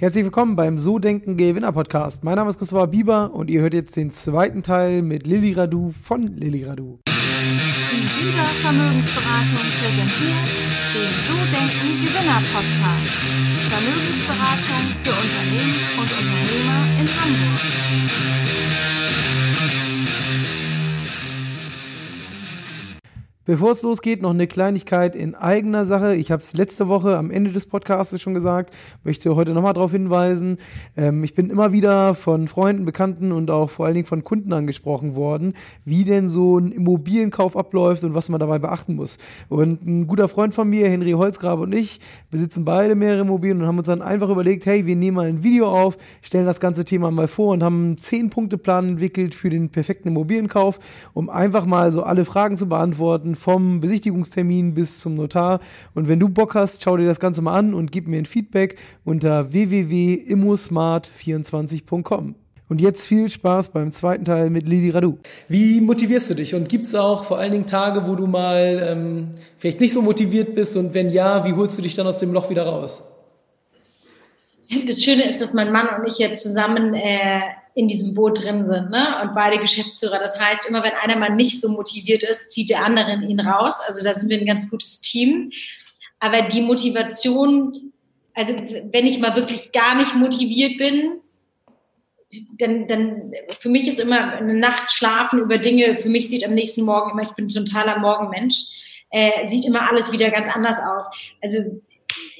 Herzlich willkommen beim So Denken Gewinner Podcast. Mein Name ist Christopher Bieber und ihr hört jetzt den zweiten Teil mit Lilly Radu von Lilly Radu. Die Bieber Vermögensberatung präsentiert den So Denken Gewinner Podcast. Vermögensberatung für Unternehmen und Unternehmer in Hamburg. Bevor es losgeht, noch eine Kleinigkeit in eigener Sache. Ich habe es letzte Woche am Ende des Podcasts schon gesagt, möchte heute nochmal darauf hinweisen. Ähm, ich bin immer wieder von Freunden, Bekannten und auch vor allen Dingen von Kunden angesprochen worden, wie denn so ein Immobilienkauf abläuft und was man dabei beachten muss. Und ein guter Freund von mir, Henry Holzgrabe und ich, besitzen beide mehrere Immobilien und haben uns dann einfach überlegt, hey, wir nehmen mal ein Video auf, stellen das ganze Thema mal vor und haben einen 10-Punkte-Plan entwickelt für den perfekten Immobilienkauf, um einfach mal so alle Fragen zu beantworten vom Besichtigungstermin bis zum Notar. Und wenn du Bock hast, schau dir das Ganze mal an und gib mir ein Feedback unter www.immosmart24.com. Und jetzt viel Spaß beim zweiten Teil mit Lili Radu. Wie motivierst du dich? Und gibt es auch vor allen Dingen Tage, wo du mal ähm, vielleicht nicht so motiviert bist? Und wenn ja, wie holst du dich dann aus dem Loch wieder raus? Das Schöne ist, dass mein Mann und ich jetzt zusammen äh, in diesem Boot drin sind ne? und beide Geschäftsführer. Das heißt, immer wenn einer mal nicht so motiviert ist, zieht der andere ihn raus. Also da sind wir ein ganz gutes Team. Aber die Motivation, also wenn ich mal wirklich gar nicht motiviert bin, dann, dann für mich ist immer eine Nacht schlafen über Dinge, für mich sieht am nächsten Morgen immer, ich bin totaler Morgenmensch, äh, sieht immer alles wieder ganz anders aus. Also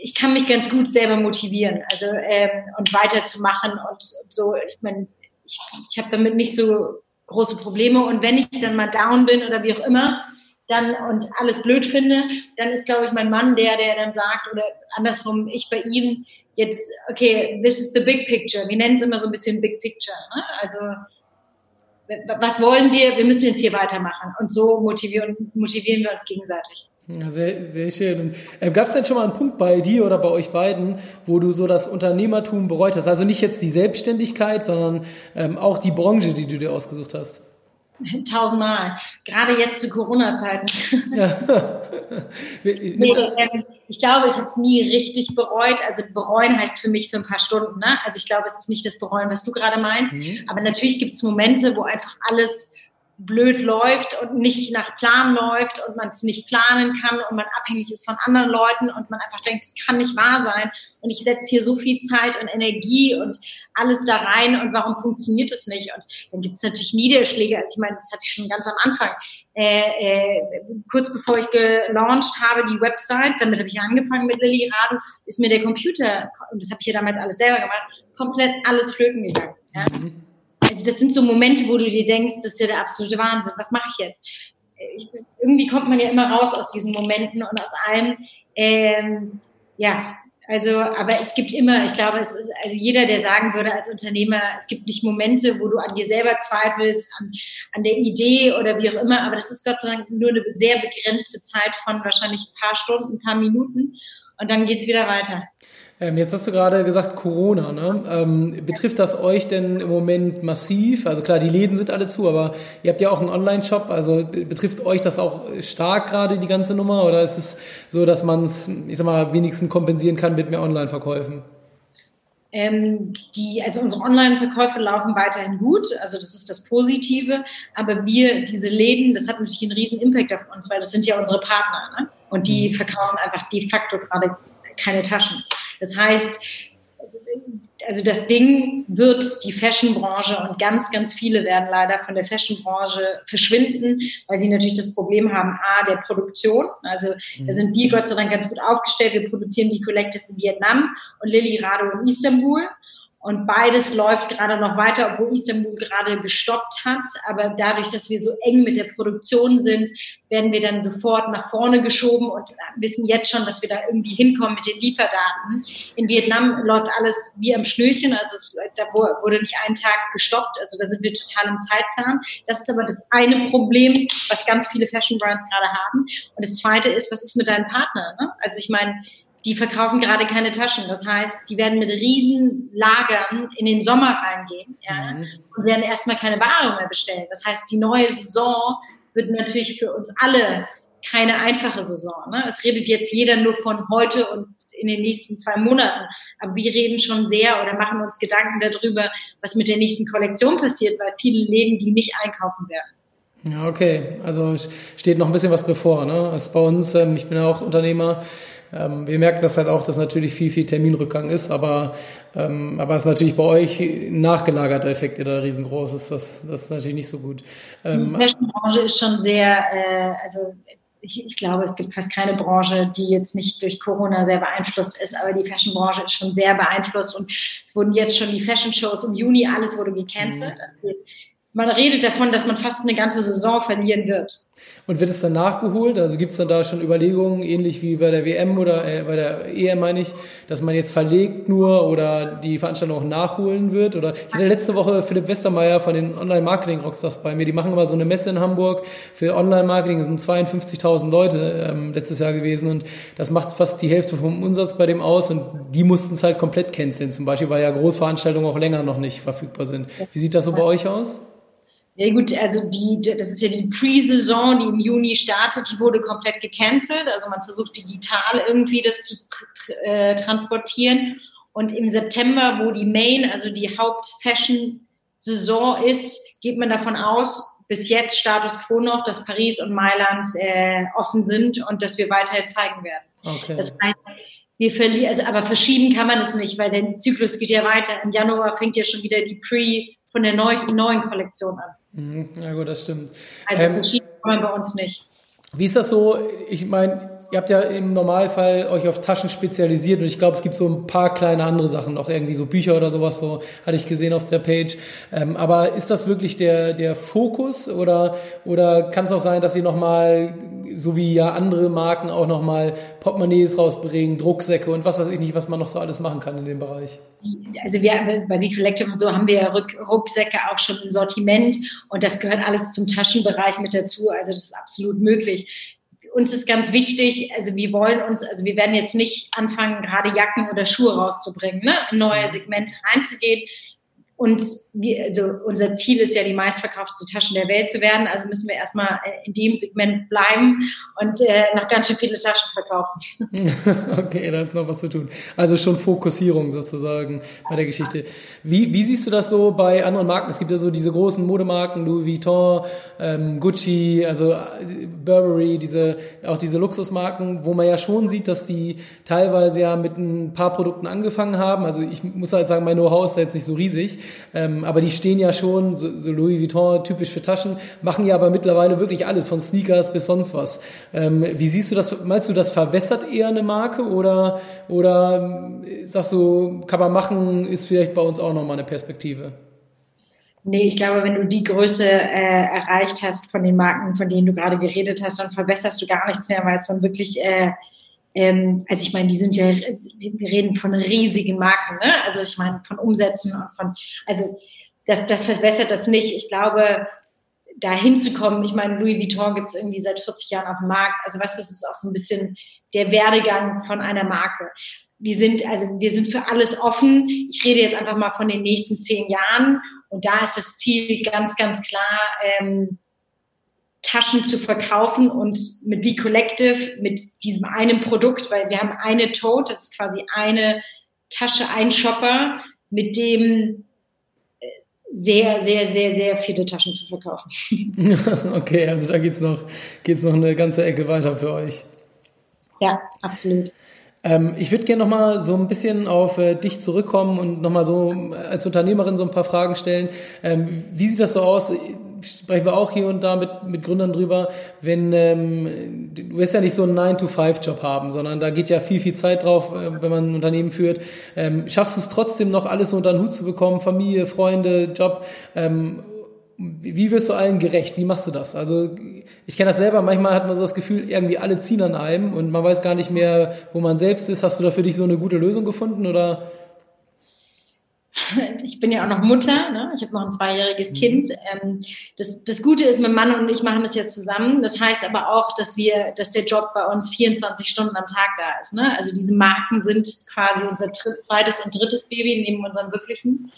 ich kann mich ganz gut selber motivieren, also ähm, und weiterzumachen und so. Ich meine, ich, ich habe damit nicht so große Probleme. Und wenn ich dann mal down bin oder wie auch immer, dann und alles blöd finde, dann ist, glaube ich, mein Mann der, der dann sagt, oder andersrum, ich bei ihm jetzt, okay, this is the big picture. Wir nennen es immer so ein bisschen big picture. Ne? Also was wollen wir? Wir müssen jetzt hier weitermachen. Und so motivieren, motivieren wir uns gegenseitig. Ja, sehr, sehr schön. Und äh, gab es denn schon mal einen Punkt bei dir oder bei euch beiden, wo du so das Unternehmertum bereut hast? Also nicht jetzt die Selbstständigkeit, sondern ähm, auch die Branche, die du dir ausgesucht hast. Tausendmal. Gerade jetzt zu Corona-Zeiten. Ja. nee, ähm, ich glaube, ich habe es nie richtig bereut. Also bereuen heißt für mich für ein paar Stunden. Ne? Also ich glaube, es ist nicht das Bereuen, was du gerade meinst. Mhm. Aber natürlich gibt es Momente, wo einfach alles blöd läuft und nicht nach Plan läuft und man es nicht planen kann und man abhängig ist von anderen Leuten und man einfach denkt, es kann nicht wahr sein und ich setze hier so viel Zeit und Energie und alles da rein und warum funktioniert es nicht? Und dann gibt es natürlich Niederschläge. Also ich meine, das hatte ich schon ganz am Anfang. Äh, äh, kurz bevor ich gelauncht habe, die Website, damit habe ich angefangen mit Lilly Radu, ist mir der Computer, und das habe ich ja damals alles selber gemacht, komplett alles flöten gegangen. Ja? Mhm also das sind so Momente, wo du dir denkst, das ist ja der absolute Wahnsinn. Was mache ich jetzt? Ich, irgendwie kommt man ja immer raus aus diesen Momenten und aus allem. Ähm, ja, also, aber es gibt immer, ich glaube, es ist, also jeder, der sagen würde als Unternehmer, es gibt nicht Momente, wo du an dir selber zweifelst, an, an der Idee oder wie auch immer, aber das ist Gott sei Dank nur eine sehr begrenzte Zeit von wahrscheinlich ein paar Stunden, ein paar Minuten und dann geht's wieder weiter. Ähm, jetzt hast du gerade gesagt Corona. Ne? Ähm, betrifft das euch denn im Moment massiv? Also klar, die Läden sind alle zu, aber ihr habt ja auch einen Online-Shop. Also betrifft euch das auch stark gerade die ganze Nummer? Oder ist es so, dass man es, ich sag mal, wenigstens kompensieren kann mit mehr Online-Verkäufen? Ähm, die, also unsere Online-Verkäufe laufen weiterhin gut, also das ist das Positive. Aber wir, diese Läden, das hat natürlich einen riesen Impact auf uns, weil das sind ja unsere Partner. Ne? Und die mhm. verkaufen einfach de facto gerade keine Taschen. Das heißt, also das Ding wird die Fashionbranche und ganz, ganz viele werden leider von der Fashionbranche verschwinden, weil sie natürlich das Problem haben, a, der Produktion. Also da sind wir Gott sei Dank ganz gut aufgestellt. Wir produzieren die Collective in Vietnam und Lilly Rado in Istanbul. Und beides läuft gerade noch weiter, obwohl Istanbul gerade gestoppt hat. Aber dadurch, dass wir so eng mit der Produktion sind, werden wir dann sofort nach vorne geschoben und wissen jetzt schon, dass wir da irgendwie hinkommen mit den Lieferdaten. In Vietnam läuft alles wie am Schnürchen. Also es, da wurde nicht ein Tag gestoppt. Also da sind wir total im Zeitplan. Das ist aber das eine Problem, was ganz viele Fashion Brands gerade haben. Und das zweite ist, was ist mit deinem Partner? Ne? Also ich meine, die verkaufen gerade keine Taschen. Das heißt, die werden mit riesen Lagern in den Sommer reingehen ja, mhm. und werden erstmal keine Ware mehr bestellen. Das heißt, die neue Saison wird natürlich für uns alle keine einfache Saison. Ne? Es redet jetzt jeder nur von heute und in den nächsten zwei Monaten. Aber wir reden schon sehr oder machen uns Gedanken darüber, was mit der nächsten Kollektion passiert, weil viele Läden die nicht einkaufen werden. Ja, okay. Also steht noch ein bisschen was bevor. Ne? Also bei uns, ähm, ich bin auch Unternehmer, ähm, wir merken das halt auch, dass natürlich viel, viel Terminrückgang ist, aber, ähm, aber es ist natürlich bei euch ein nachgelagerter Effekt, der da riesengroß ist. Das, das ist natürlich nicht so gut. Ähm, die Fashionbranche ist schon sehr, äh, also ich, ich, glaube, es gibt fast keine Branche, die jetzt nicht durch Corona sehr beeinflusst ist, aber die Fashionbranche ist schon sehr beeinflusst und es wurden jetzt schon die Fashion-Shows im Juni, alles wurde gecancelt. Mhm. Also man redet davon, dass man fast eine ganze Saison verlieren wird. Und wird es dann nachgeholt? Also gibt es dann da schon Überlegungen, ähnlich wie bei der WM oder äh, bei der EM meine ich, dass man jetzt verlegt nur oder die Veranstaltung auch nachholen wird? Oder ich hatte letzte Woche Philipp Westermeier von den Online-Marketing-Rockstars bei mir. Die machen immer so eine Messe in Hamburg für Online-Marketing. Das sind 52.000 Leute ähm, letztes Jahr gewesen und das macht fast die Hälfte vom Umsatz bei dem aus und die mussten es halt komplett canceln zum Beispiel, weil ja Großveranstaltungen auch länger noch nicht verfügbar sind. Wie sieht das so bei euch aus? Ja gut, also die, das ist ja die Pre-Saison, die im Juni startet, die wurde komplett gecancelt. Also man versucht digital irgendwie das zu äh, transportieren. Und im September, wo die Main, also die Haupt-Fashion-Saison ist, geht man davon aus, bis jetzt Status quo noch, dass Paris und Mailand äh, offen sind und dass wir weiterhin zeigen werden. Okay. Das heißt, wir verlieren, also, aber verschieben kann man das nicht, weil der Zyklus geht ja weiter. Im Januar fängt ja schon wieder die Pre- von der neuen, neuen Kollektion an. Mhm. Ja gut, das stimmt. Also ähm, kann man bei uns nicht. Wie ist das so? Ich meine, ihr habt ja im Normalfall euch auf Taschen spezialisiert und ich glaube, es gibt so ein paar kleine andere Sachen, noch irgendwie so Bücher oder sowas, so hatte ich gesehen auf der Page. Ähm, aber ist das wirklich der, der Fokus oder, oder kann es auch sein, dass ihr nochmal, so wie ja andere Marken auch nochmal Portemonnaies rausbringen, Drucksäcke und was weiß ich nicht, was man noch so alles machen kann in dem Bereich? Also wir bei We Collective und so haben wir Rucksäcke auch schon im Sortiment und das gehört alles zum Taschenbereich mit dazu. Also das ist absolut möglich uns ist ganz wichtig, also wir wollen uns, also wir werden jetzt nicht anfangen, gerade Jacken oder Schuhe rauszubringen, ne? in neue Segmente reinzugehen. Und wir, also unser Ziel ist ja, die meistverkaufteste Taschen der Welt zu werden. Also müssen wir erstmal äh, in dem Segment bleiben und äh, noch ganz schön viele Taschen verkaufen. okay, da ist noch was zu tun. Also schon Fokussierung sozusagen bei der Geschichte. Wie, wie siehst du das so bei anderen Marken? Es gibt ja so diese großen Modemarken, Louis Vuitton, ähm, Gucci, also äh, Burberry, diese, auch diese Luxusmarken, wo man ja schon sieht, dass die teilweise ja mit ein paar Produkten angefangen haben. Also ich muss halt sagen, mein Know-how ist jetzt nicht so riesig. Ähm, aber die stehen ja schon, so, so, Louis Vuitton, typisch für Taschen, machen ja aber mittlerweile wirklich alles, von Sneakers bis sonst was. Ähm, wie siehst du das? Meinst du, das verwässert eher eine Marke oder, oder ähm, sagst du, kann man machen, ist vielleicht bei uns auch nochmal eine Perspektive? Nee, ich glaube, wenn du die Größe äh, erreicht hast von den Marken, von denen du gerade geredet hast, dann verbesserst du gar nichts mehr, weil es dann wirklich äh, ähm, also ich meine, die sind ja, wir reden von riesigen Marken, ne? Also ich meine, von Umsätzen und von, also das, das verbessert das nicht. Ich glaube, da hinzukommen, ich meine, Louis Vuitton gibt es irgendwie seit 40 Jahren auf dem Markt. Also was, das ist auch so ein bisschen der Werdegang von einer Marke. Wir sind, also wir sind für alles offen. Ich rede jetzt einfach mal von den nächsten zehn Jahren. Und da ist das Ziel ganz, ganz klar, ähm, Taschen zu verkaufen und mit Be Collective, mit diesem einen Produkt, weil wir haben eine Tote, das ist quasi eine Tasche, ein Shopper, mit dem äh, sehr, sehr, sehr, sehr viele Taschen zu verkaufen. okay, also da geht's noch, geht's noch eine ganze Ecke weiter für euch. Ja, absolut. Ähm, ich würde gerne nochmal so ein bisschen auf äh, dich zurückkommen und nochmal so äh, als Unternehmerin so ein paar Fragen stellen. Ähm, wie sieht das so aus? sprechen wir auch hier und da mit, mit Gründern drüber, wenn ähm, du wirst ja nicht so einen 9-to-5-Job haben, sondern da geht ja viel, viel Zeit drauf, äh, wenn man ein Unternehmen führt. Ähm, schaffst du es trotzdem noch, alles unter den Hut zu bekommen, Familie, Freunde, Job? Wie wirst du allen gerecht? Wie machst du das? Also ich kenne das selber, manchmal hat man so das Gefühl, irgendwie alle ziehen an einem und man weiß gar nicht mehr, wo man selbst ist. Hast du da für dich so eine gute Lösung gefunden oder? ich bin ja auch noch Mutter, ne? ich habe noch ein zweijähriges mhm. Kind. Ähm, das, das Gute ist, mein Mann und ich machen das jetzt zusammen. Das heißt aber auch, dass wir, dass der Job bei uns 24 Stunden am Tag da ist. Ne? Also diese Marken sind quasi unser zweites und drittes Baby neben unserem wirklichen.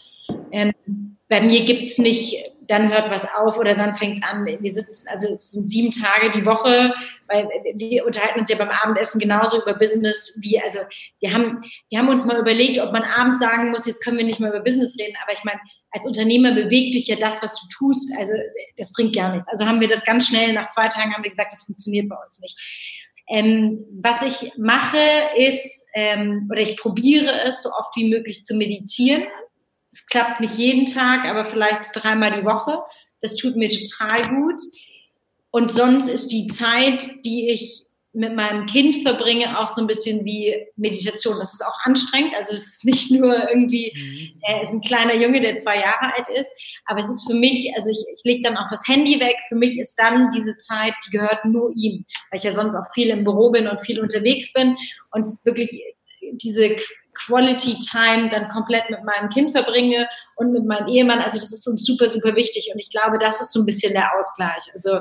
Ähm, bei mir gibt's nicht, dann hört was auf oder dann fängt's an. Wir sitzen, also es sind sieben Tage die Woche, weil wir unterhalten uns ja beim Abendessen genauso über Business wie, also wir haben, wir haben uns mal überlegt, ob man abends sagen muss, jetzt können wir nicht mehr über Business reden, aber ich meine, als Unternehmer bewegt dich ja das, was du tust, also das bringt gar nichts. Also haben wir das ganz schnell, nach zwei Tagen haben wir gesagt, das funktioniert bei uns nicht. Ähm, was ich mache ist, ähm, oder ich probiere es so oft wie möglich zu meditieren. Es klappt nicht jeden Tag, aber vielleicht dreimal die Woche. Das tut mir total gut. Und sonst ist die Zeit, die ich mit meinem Kind verbringe, auch so ein bisschen wie Meditation. Das ist auch anstrengend. Also es ist nicht nur irgendwie, mhm. er ist ein kleiner Junge, der zwei Jahre alt ist, aber es ist für mich, also ich, ich lege dann auch das Handy weg. Für mich ist dann diese Zeit, die gehört nur ihm, weil ich ja sonst auch viel im Büro bin und viel unterwegs bin und wirklich diese Quality Time dann komplett mit meinem Kind verbringe und mit meinem Ehemann. Also das ist uns super, super wichtig. Und ich glaube, das ist so ein bisschen der Ausgleich. Also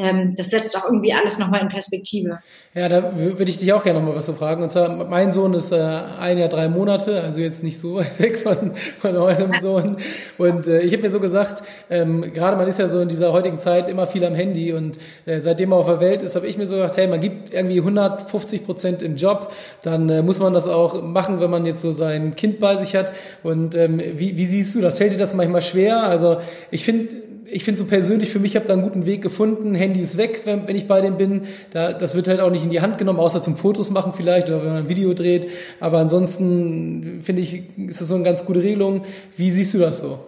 ähm, das setzt auch irgendwie alles nochmal in Perspektive. Ja, da würde ich dich auch gerne nochmal was so fragen. Und zwar, mein Sohn ist äh, ein Jahr, drei Monate, also jetzt nicht so weit weg von, von eurem Sohn. Und äh, ich habe mir so gesagt, ähm, gerade man ist ja so in dieser heutigen Zeit immer viel am Handy und äh, seitdem er auf der Welt ist, habe ich mir so gedacht, hey, man gibt irgendwie 150 Prozent im Job, dann äh, muss man das auch machen, wenn man jetzt so sein Kind bei sich hat. Und ähm, wie, wie siehst du das? Fällt dir das manchmal schwer? Also ich finde, ich finde so persönlich für mich, habe da einen guten Weg gefunden. Handy ist weg, wenn, wenn ich bei dem bin. Da, das wird halt auch nicht in die Hand genommen, außer zum Fotos machen vielleicht oder wenn man ein Video dreht. Aber ansonsten finde ich, ist das so eine ganz gute Regelung. Wie siehst du das so?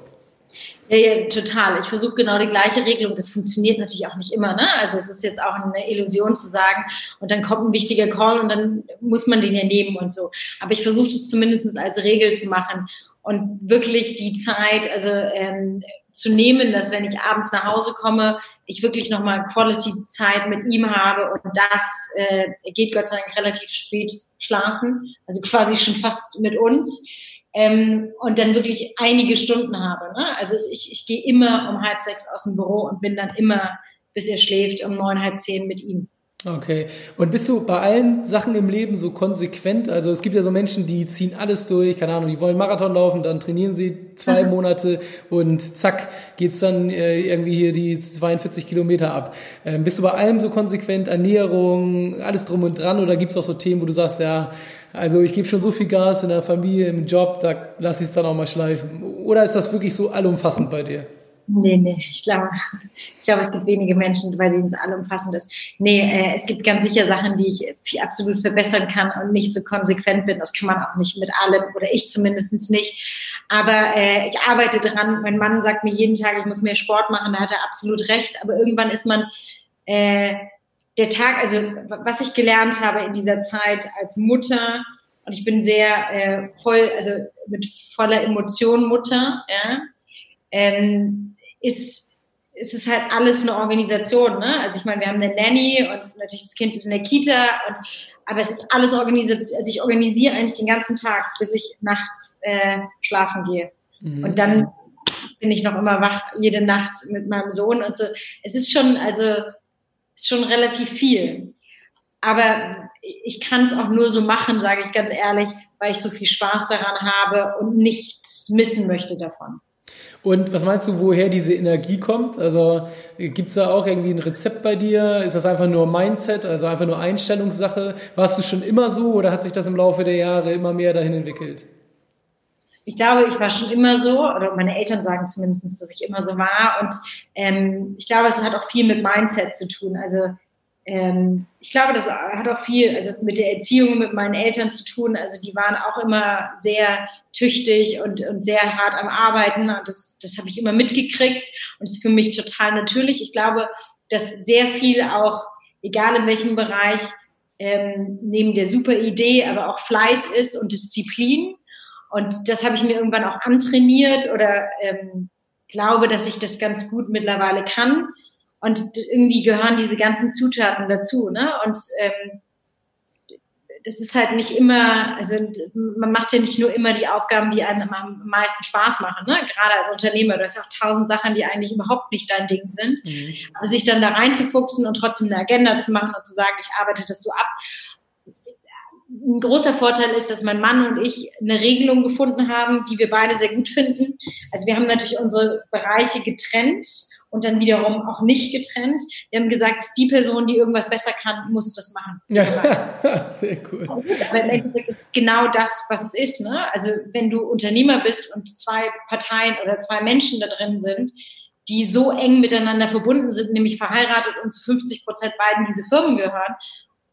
Ja, ja, total. Ich versuche genau die gleiche Regelung. Das funktioniert natürlich auch nicht immer. Ne? Also es ist jetzt auch eine Illusion zu sagen, und dann kommt ein wichtiger Call und dann muss man den ja nehmen und so. Aber ich versuche das zumindest als Regel zu machen und wirklich die Zeit, also ähm, zu nehmen, dass wenn ich abends nach Hause komme, ich wirklich nochmal Quality-Zeit mit ihm habe und das äh, geht Gott sei Dank relativ spät schlafen, also quasi schon fast mit uns ähm, und dann wirklich einige Stunden habe. Ne? Also ich, ich gehe immer um halb sechs aus dem Büro und bin dann immer, bis er schläft, um neun, halb zehn mit ihm. Okay. Und bist du bei allen Sachen im Leben so konsequent? Also es gibt ja so Menschen, die ziehen alles durch, keine Ahnung, die wollen Marathon laufen, dann trainieren sie zwei mhm. Monate und zack, geht's dann äh, irgendwie hier die 42 Kilometer ab. Ähm, bist du bei allem so konsequent, Ernährung, alles drum und dran oder gibt's auch so Themen, wo du sagst, ja, also ich gebe schon so viel Gas in der Familie, im Job, da lass ich es dann auch mal schleifen. Oder ist das wirklich so allumfassend bei dir? Nee, nee, ich glaube, ich glaube, es gibt wenige Menschen, bei denen es allumfassend ist. Nee, äh, es gibt ganz sicher Sachen, die ich absolut verbessern kann und nicht so konsequent bin. Das kann man auch nicht mit allem oder ich zumindest nicht. Aber äh, ich arbeite dran. Mein Mann sagt mir jeden Tag, ich muss mehr Sport machen. Da hat er absolut recht. Aber irgendwann ist man äh, der Tag, also was ich gelernt habe in dieser Zeit als Mutter, und ich bin sehr äh, voll, also mit voller Emotion Mutter, ja, ähm, ist, ist es halt alles eine Organisation. Ne? Also ich meine, wir haben eine Nanny und natürlich das Kind ist in der Kita und aber es ist alles organisiert. Also ich organisiere eigentlich den ganzen Tag, bis ich nachts äh, schlafen gehe. Mhm. Und dann bin ich noch immer wach jede Nacht mit meinem Sohn und so. Es ist schon, also ist schon relativ viel. Aber ich kann es auch nur so machen, sage ich ganz ehrlich, weil ich so viel Spaß daran habe und nichts missen möchte davon. Und was meinst du, woher diese Energie kommt? Also gibt es da auch irgendwie ein Rezept bei dir? Ist das einfach nur Mindset, also einfach nur Einstellungssache? Warst du schon immer so oder hat sich das im Laufe der Jahre immer mehr dahin entwickelt? Ich glaube, ich war schon immer so, oder meine Eltern sagen zumindest, dass ich immer so war. Und ähm, ich glaube, es hat auch viel mit Mindset zu tun. Also ähm, ich glaube, das hat auch viel also mit der Erziehung mit meinen Eltern zu tun. Also die waren auch immer sehr tüchtig und, und sehr hart am Arbeiten. Und das, das habe ich immer mitgekriegt und ist für mich total natürlich. Ich glaube, dass sehr viel auch, egal in welchem Bereich, ähm, neben der super Idee, aber auch Fleiß ist und Disziplin. Und das habe ich mir irgendwann auch antrainiert oder ähm, glaube, dass ich das ganz gut mittlerweile kann. Und irgendwie gehören diese ganzen Zutaten dazu. Ne? Und ähm, das ist halt nicht immer, also man macht ja nicht nur immer die Aufgaben, die einem am meisten Spaß machen, ne? gerade als Unternehmer. Du hast auch tausend Sachen, die eigentlich überhaupt nicht dein Ding sind. Mhm. Aber sich dann da reinzufuchsen und trotzdem eine Agenda zu machen und zu sagen, ich arbeite das so ab, ein großer Vorteil ist, dass mein Mann und ich eine Regelung gefunden haben, die wir beide sehr gut finden. Also wir haben natürlich unsere Bereiche getrennt und dann wiederum auch nicht getrennt. Wir haben gesagt, die Person, die irgendwas besser kann, muss das machen. Ja, sehr cool. Aber im Endeffekt ist es genau das, was es ist. Ne? Also wenn du Unternehmer bist und zwei Parteien oder zwei Menschen da drin sind, die so eng miteinander verbunden sind, nämlich verheiratet und zu 50 Prozent beiden diese Firmen gehören.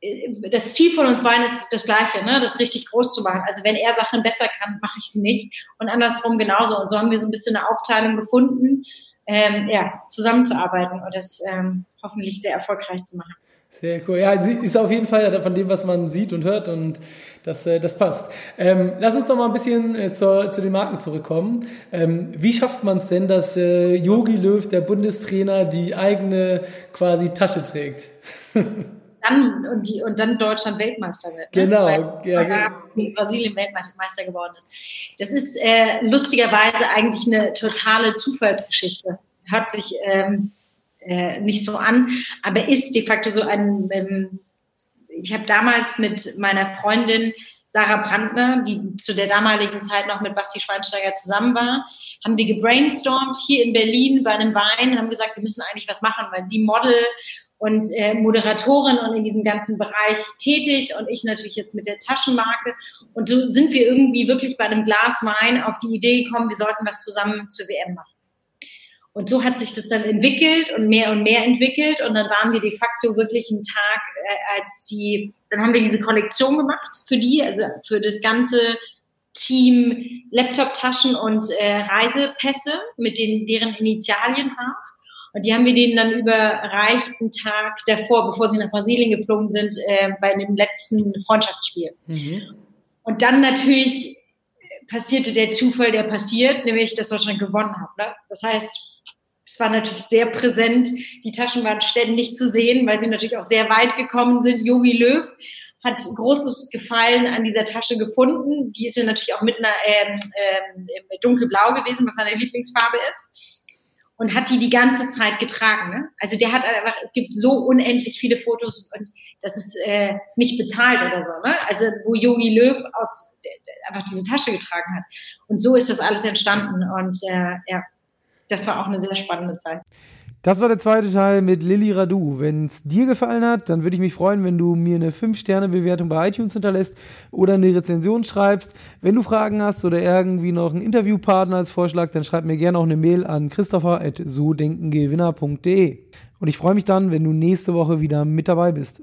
Äh, das Ziel von uns beiden ist das gleiche, ne? das richtig groß zu machen. Also wenn er Sachen besser kann, mache ich sie nicht und andersrum genauso. Und so haben wir so ein bisschen eine Aufteilung gefunden, ähm, ja, zusammenzuarbeiten und das ähm, hoffentlich sehr erfolgreich zu machen. Sehr cool. Ja, sie ist auf jeden Fall von dem, was man sieht und hört und das, äh, das passt. Ähm, lass uns doch mal ein bisschen äh, zur, zu den Marken zurückkommen. Ähm, wie schafft man es denn, dass äh, Yogi Löw, der Bundestrainer, die eigene quasi Tasche trägt? dann und die und dann Deutschland Weltmeister wird. Ne? Genau. Weil, ja, genau. Brasilien Weltmeister geworden ist. Das ist äh, lustigerweise eigentlich eine totale Zufallsgeschichte. Hört sich ähm, äh, nicht so an, aber ist de facto so ein. Ähm, ich habe damals mit meiner Freundin Sarah Brandner, die zu der damaligen Zeit noch mit Basti Schweinsteiger zusammen war, haben wir gebrainstormt hier in Berlin bei einem Wein, haben gesagt, wir müssen eigentlich was machen, weil sie Model und äh, Moderatorin und in diesem ganzen Bereich tätig und ich natürlich jetzt mit der Taschenmarke. Und so sind wir irgendwie wirklich bei einem Glas Wein auf die Idee gekommen, wir sollten was zusammen zur WM machen. Und so hat sich das dann entwickelt und mehr und mehr entwickelt. Und dann waren wir de facto wirklich einen Tag, äh, als die, dann haben wir diese Kollektion gemacht für die, also für das ganze Team Laptop-Taschen und äh, Reisepässe mit den, deren Initialien drauf. Und die haben wir denen dann überreicht einen Tag davor, bevor sie nach Brasilien geflogen sind, äh, bei dem letzten Freundschaftsspiel. Mhm. Und dann natürlich passierte der Zufall, der passiert, nämlich, dass Deutschland gewonnen hat. Ne? Das heißt, es war natürlich sehr präsent. Die Taschen waren ständig zu sehen, weil sie natürlich auch sehr weit gekommen sind. Yogi Löw hat großes Gefallen an dieser Tasche gefunden. Die ist ja natürlich auch mit einer ähm, ähm, dunkelblau gewesen, was seine Lieblingsfarbe ist und hat die die ganze Zeit getragen. Ne? Also der hat einfach, es gibt so unendlich viele Fotos und das ist äh, nicht bezahlt oder so. Ne? Also wo Yogi Löw aus äh, einfach diese Tasche getragen hat. Und so ist das alles entstanden und äh, ja, das war auch eine sehr spannende Zeit. Das war der zweite Teil mit Lilly Radu. Wenn es dir gefallen hat, dann würde ich mich freuen, wenn du mir eine 5-Sterne-Bewertung bei iTunes hinterlässt oder eine Rezension schreibst. Wenn du Fragen hast oder irgendwie noch einen Interviewpartner als Vorschlag, dann schreib mir gerne auch eine Mail an christopher.sodenkengewinner.de. Und ich freue mich dann, wenn du nächste Woche wieder mit dabei bist.